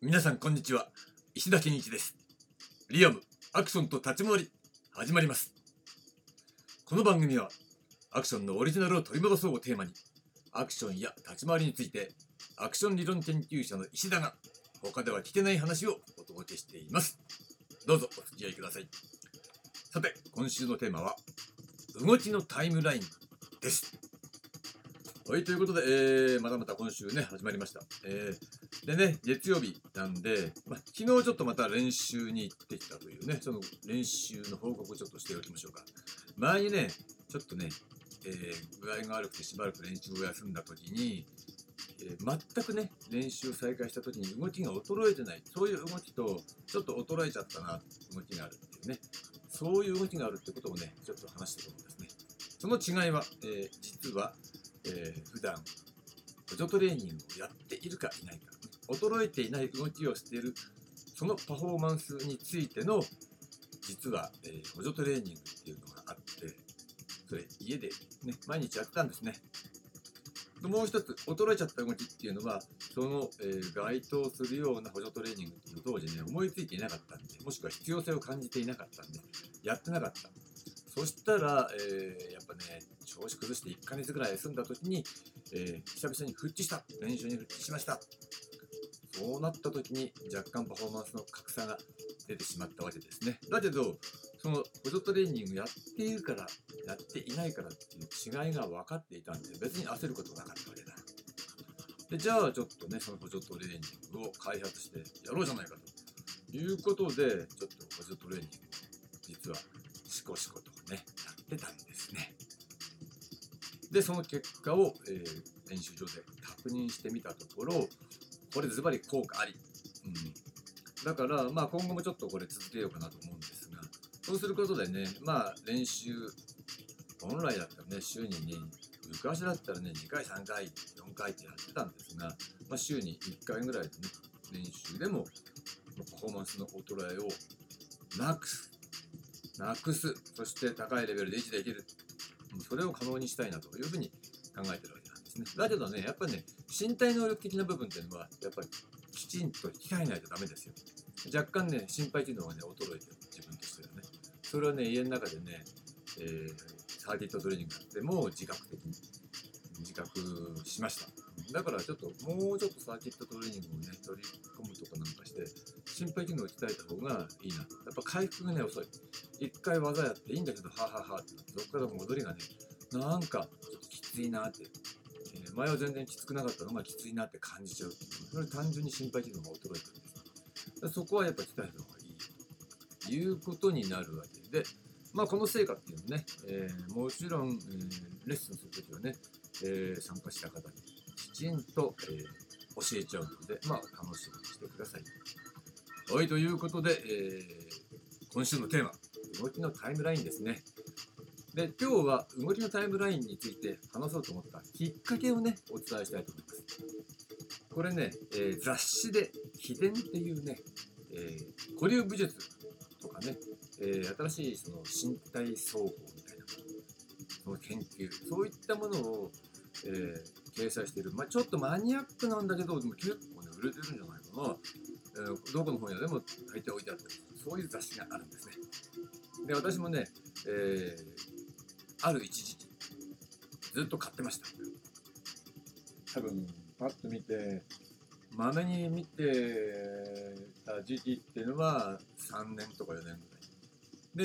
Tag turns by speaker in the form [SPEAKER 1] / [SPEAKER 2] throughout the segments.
[SPEAKER 1] 皆さんこんにちは。石田健一です。リアムアクションと立ち回り始まります。この番組はアクションのオリジナルを取り戻そうをテーマにアクションや立ち回りについてアクション理論研究者の石田が他では聞けない話をお届けしています。どうぞお付き合いください。さて今週のテーマは動きのタイムラインです。はい、ということで、えー、またまた今週ね、始まりました。えー、でね、月曜日なんで、ま、昨日ちょっとまた練習に行ってきたというね、その練習の報告をちょっとしておきましょうか。前にね、ちょっとね、えー、具合が悪くてしばらく練習を休んだ時に、えー、全くね、練習を再開した時に動きが衰えてない、そういう動きと、ちょっと衰えちゃったな、動きがあるっていうね、そういう動きがあるってことをね、ちょっと話してるんですね。その違いは、えー、実は、えー、普段補助トレーニングをやっているかいないか、衰えていない動きをしているそのパフォーマンスについての実は、えー、補助トレーニングっていうのがあってそれ家で、ね、毎日やってたんですね。もう一つ衰えちゃった動きっていうのはその、えー、該当するような補助トレーニングっていうのを当時ね思いついていなかったんでもしくは必要性を感じていなかったんでやってなかった。そしたら、えー、やっぱね調子崩して1ヶ月ぐらい休んだ時に、えー、久々に復帰した。練習に復帰しました。そうなった時に若干パフォーマンスの格差が出てしまったわけですね。だけど、その補助トレーニングやっているから、やっていないからっていう違いが分かっていたんで、別に焦ることなかったわけだ。で、じゃあちょっとね、その補助トレーニングを開発してやろうじゃないかということで、ちょっと補助トレーニング実はシコシコとね、やってたんですね。で、その結果を、えー、練習場で確認してみたところ、これズバリ効果あり。うん、だから、まあ今後もちょっとこれ続けようかなと思うんですが、そうすることでね、まあ練習、本来だったらね、週にね、昔だったらね、2回、3回、4回ってやってたんですが、まあ、週に1回ぐらいでね、練習でも、パフォーマンスの衰えをなくす、なくす、そして高いレベルで維持できる。それを可能にしたいなというふうに考えてるわけなんですね。だけどね、やっぱりね、身体能力的な部分っていうのは、やっぱりきちんと鍛えないとダメですよ。若干ね、心肺機能がね、衰えてる、自分としてはね。それはね、家の中でね、えー、サーキットトレーニングやっても自覚的に自覚しました。だからちょっともうちょっとサーキットトレーニングをね、取り込むとかなんかして、心肺機能を鍛えた方がいいな。やっぱ回復がね、遅い。一回技やっていいんだけど、はははって、そこから戻りがね、なんかちょっときついなって。えー、前は全然きつくなかったのがきついなって感じちゃう。うそれ単純に心肺機能が衰えてるんです。そこはやっぱ鍛えた方がいいということになるわけで、まあ、この成果っていうのね、えー、もちろん、えー、レッスンするときはね、えー、参加した方にきちんと、え教えちゃうので、まあ、楽しみにしてください。はい、ということで、え今週のテーマ、動きのタイムラインですね。で、今日は動きのタイムラインについて話そうと思ったきっかけをね、お伝えしたいと思います。これね、えー、雑誌で秘伝っていうね、えー、古流武術とかね、えー、新しいその身体操法みたいなその研究、そういったものを、えー、掲載している、まあ、ちょっとマニアックなんだけど、でも結構ね、売れてるんじゃないかな。えー、どこの本屋でも大抵置いてあったり、そういう雑誌があるんですね。で、私もね、えー、ある一時期、ずっと買ってました。多分、パッと見て、まめに見てた時期っていうのは3年とか4年ぐらい。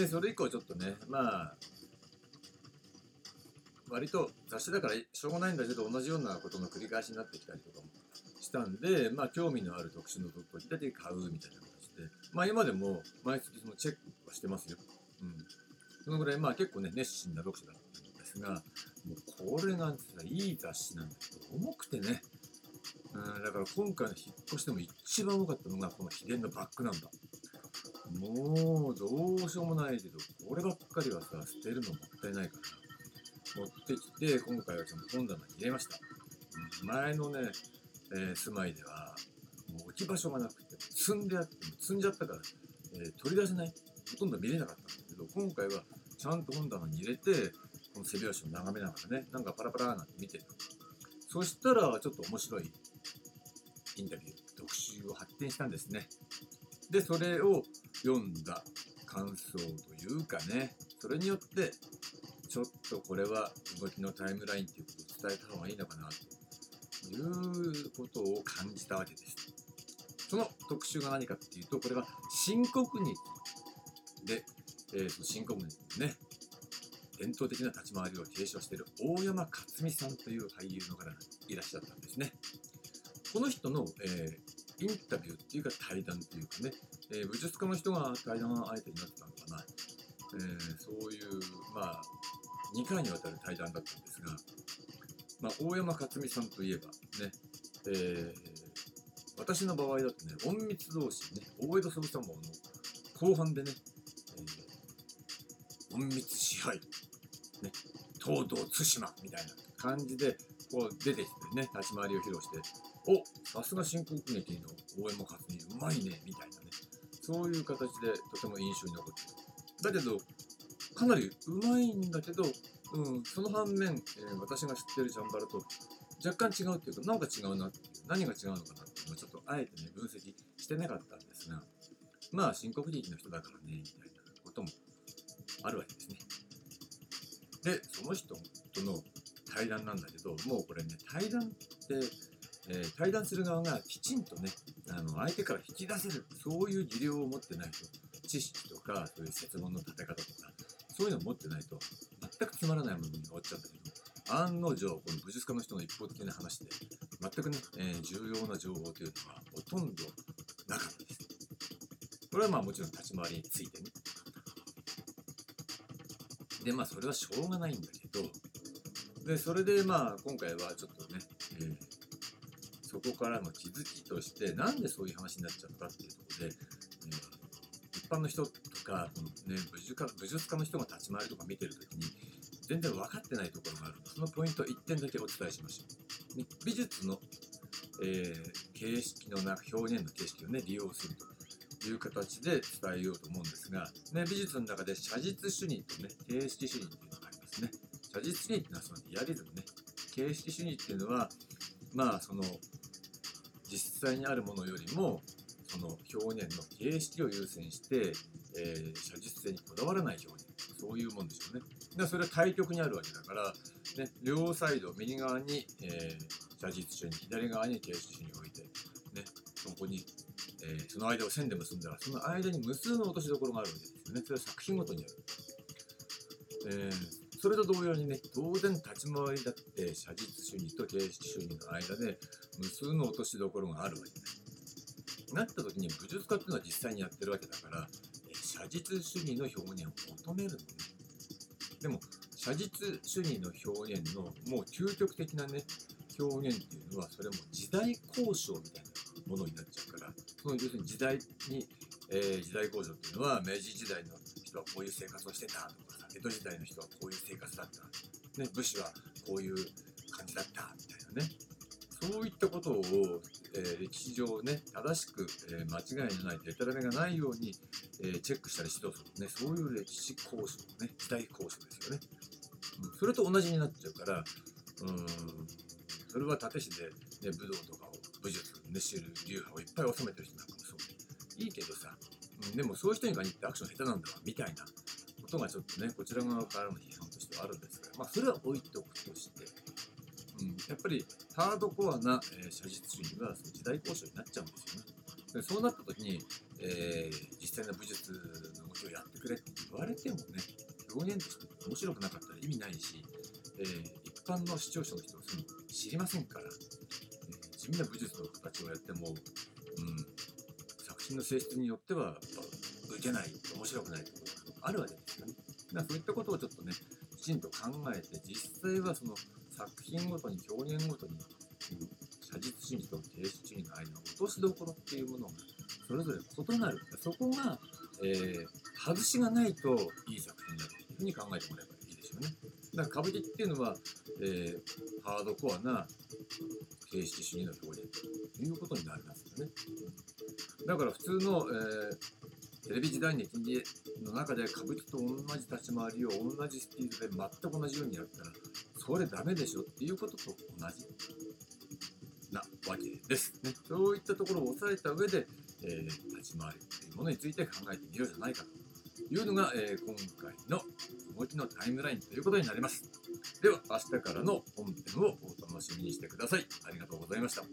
[SPEAKER 1] で、それ以降ちょっとね、まあ、割と雑誌だからしょうがないんだけど、同じようなことの繰り返しになってきたりとかもしたんで、まあ、興味のある特殊の時だけ買うみたいな形で、まあ、今でも毎月そのチェックはしてますよ。うん。そのぐらい、まあ結構ね、熱心な読者だったんですが、もうこれがいい雑誌なんだけど、重くてね、うん、だから今回の引っ越しでも一番多かったのがこの秘伝のバッグなんだ。もうどうしようもないけど、こればっかりはさ、捨てるのもったいないから、持ってきて、今回はちゃんと本棚に入れました。前のね、えー、住まいでは、もう置き場所がなくて、積んであっても、積んじゃったから、えー、取り出せない。ほとんど見れなかったんだけど、今回はちゃんと本棚に入れて、この背拍子を眺めながらね、なんかパラパラなんて見てる。そしたら、ちょっと面白いインタビュー特集を発展したんですね。で、それを読んだ感想というかね、それによって、ちょっとこれは動きのタイムラインということを伝えた方がいいのかなということを感じたわけです。その特集が何かっていうと、これは新国劇で、えー、新国劇のね、伝統的な立ち回りを提唱している大山克美さんという俳優の方がいらっしゃったんですね。この人の、えー、インタビューっていうか対談というかね、えー、武術家の人が対談相手になったのかな、えー、そういう、まあ、2回にわたる対談だったんですが、まあ、大山克美さんといえばね、えー、私の場合だとね、隠密同士ね、大江戸総参謀の後半でね、隠密支配、ね、東堂対馬みたいな感じで、こう出てきてね、立ち回りを披露して、おさすが新興国劇の大山克美うまいね、みたいなね、そういう形でとても印象に残っている。だけど、かなりうまいんだけど、うん、その反面、えー、私が知ってるジャンバラと若干違うっていうか、なんか違うなっていう、何が違うのかなっていうのをちょっとあえてね、分析してなかったんですが、まあ、新国劇の人だからね、みたいなこともあるわけですね。で、その人との対談なんだけど、もうこれね、対談って、えー、対談する側がきちんとね、あの相手から引き出せる、そういう技量を持ってないと、知識とか、そういう説問の立て方とか、そういうのを持ってないと、全くつまらないものに終わっちゃうんだけど、案の定、この武術家の人の一方的な話で、全くね、えー、重要な情報というのはほとんどなかったです。これはまあもちろん立ち回りについてね。で、まあそれはしょうがないんだけど、で、それでまあ今回はちょっとね、えー、そこからの気づきとして、なんでそういう話になっちゃったっていうところで、えー、一般の人とか、このね、武術家武術家の人が立ち回りとか見てるときに、全然分かってないところがあるそのポイント1点だけお伝えしましょう。美術の、えー、形式のな表現の形式をね、利用するとかいう形で伝えようと思うんですが、ね、美術の中で写実主義とね、形式主義っていうのがありますね。写実主義っていうのはそのリアリズムね。形式主義っていうのは、まあその実際にあるものよりもその表現の形式を優先して、えー、写実性にこだわらない表現そういうもんでしょうねでそれは対極にあるわけだから、ね、両サイド右側に、えー、写実主義左側に形式主義を置いて、ね、そこに、えー、その間を線で結んだらその間に無数の落としどころがあるわけですよねそれは作品ごとにある、えーそれと同様にね、当然立ち回りだって写実主義と形式主義の間で無数の落としどころがあるわけです。なった時に武術家っていうのは実際にやってるわけだからえ、写実主義の表現を求めるのね。でも、写実主義の表現のもう究極的なね、表現っていうのは、それも時代交渉みたいなものになっちゃう、その要するに時代に、えー、時代交渉っていうのは、明治時代の人はこういう生活をしてたとかさ、江戸時代の人はこういう生活だった、ね、武士はこういう感じだったみたいなね、そういったことを、えー、歴史上ね、正しく、えー、間違いのない、デタラメがないように、えー、チェックしたり指導するね、そういう歴史交渉ね、時代交渉ですよね。うん、それと同じになっちゃうから、うん、それは立石で、ね、武道とかを、武術、ね、知る流派をいっぱい収めてる人なんかもそういいけどさ、うん、でもそういう人に限ってアクション下手なんだわ、みたいなことがちょっとね、こちら側からの批判としてはあるんですが、まあ、それは置いておくとして、うん、やっぱりハードコアな、えー、写実主義はその時代交渉になっちゃうんですよね。でそうなった時に、えー、実際の武術の動きをやってくれって言われてもね、表現として面白くなかったら意味ないし、えー、一般の視聴者の人はその知りませんから、地味な武術の形をやっても、うん、作品の性質によってはやっぱ受けない、面白くないところがあるわけですよね。だからそういったことをちょっとね、きちんと考えて、実際はその作品ごとに表現ごとに、写実主義と形式主義の間の落としどころっていうものがそれぞれ異なるそこが、えー、外しがないといい作品だというふうに考えてもらえばいいでしょうねだから歌舞伎っていうのは、えー、ハードコアな定して主義の表現ということになりますよね。だから普通の、えー、テレビ時代劇の中で歌舞伎と同じ立ち回りを同じスピードで全く同じようにやったらそれダメでしょっていうことと同じなわけです。ね、そういったところを抑えた上で、えー、立ち回りというものについて考えてみようじゃないかというのが、えー、今回の動きのタイムラインということになります。では明日からの本編をお届け楽しみにしてください。ありがとうございました。